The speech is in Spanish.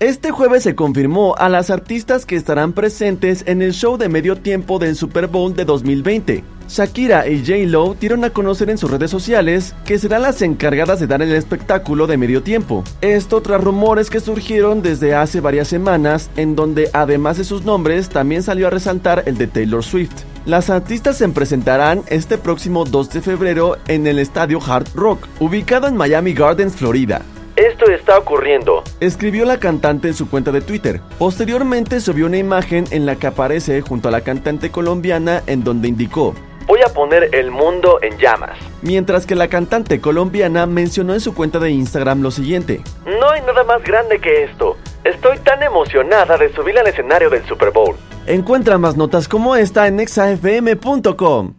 Este jueves se confirmó a las artistas que estarán presentes en el show de medio tiempo del Super Bowl de 2020. Shakira y J-Lo dieron a conocer en sus redes sociales que serán las encargadas de dar el espectáculo de medio tiempo. Esto tras rumores que surgieron desde hace varias semanas, en donde además de sus nombres también salió a resaltar el de Taylor Swift. Las artistas se presentarán este próximo 2 de febrero en el estadio Hard Rock, ubicado en Miami Gardens, Florida. Esto está ocurriendo. Escribió la cantante en su cuenta de Twitter. Posteriormente subió una imagen en la que aparece junto a la cantante colombiana en donde indicó, Voy a poner el mundo en llamas. Mientras que la cantante colombiana mencionó en su cuenta de Instagram lo siguiente. No hay nada más grande que esto. Estoy tan emocionada de subir al escenario del Super Bowl. Encuentra más notas como esta en exafm.com.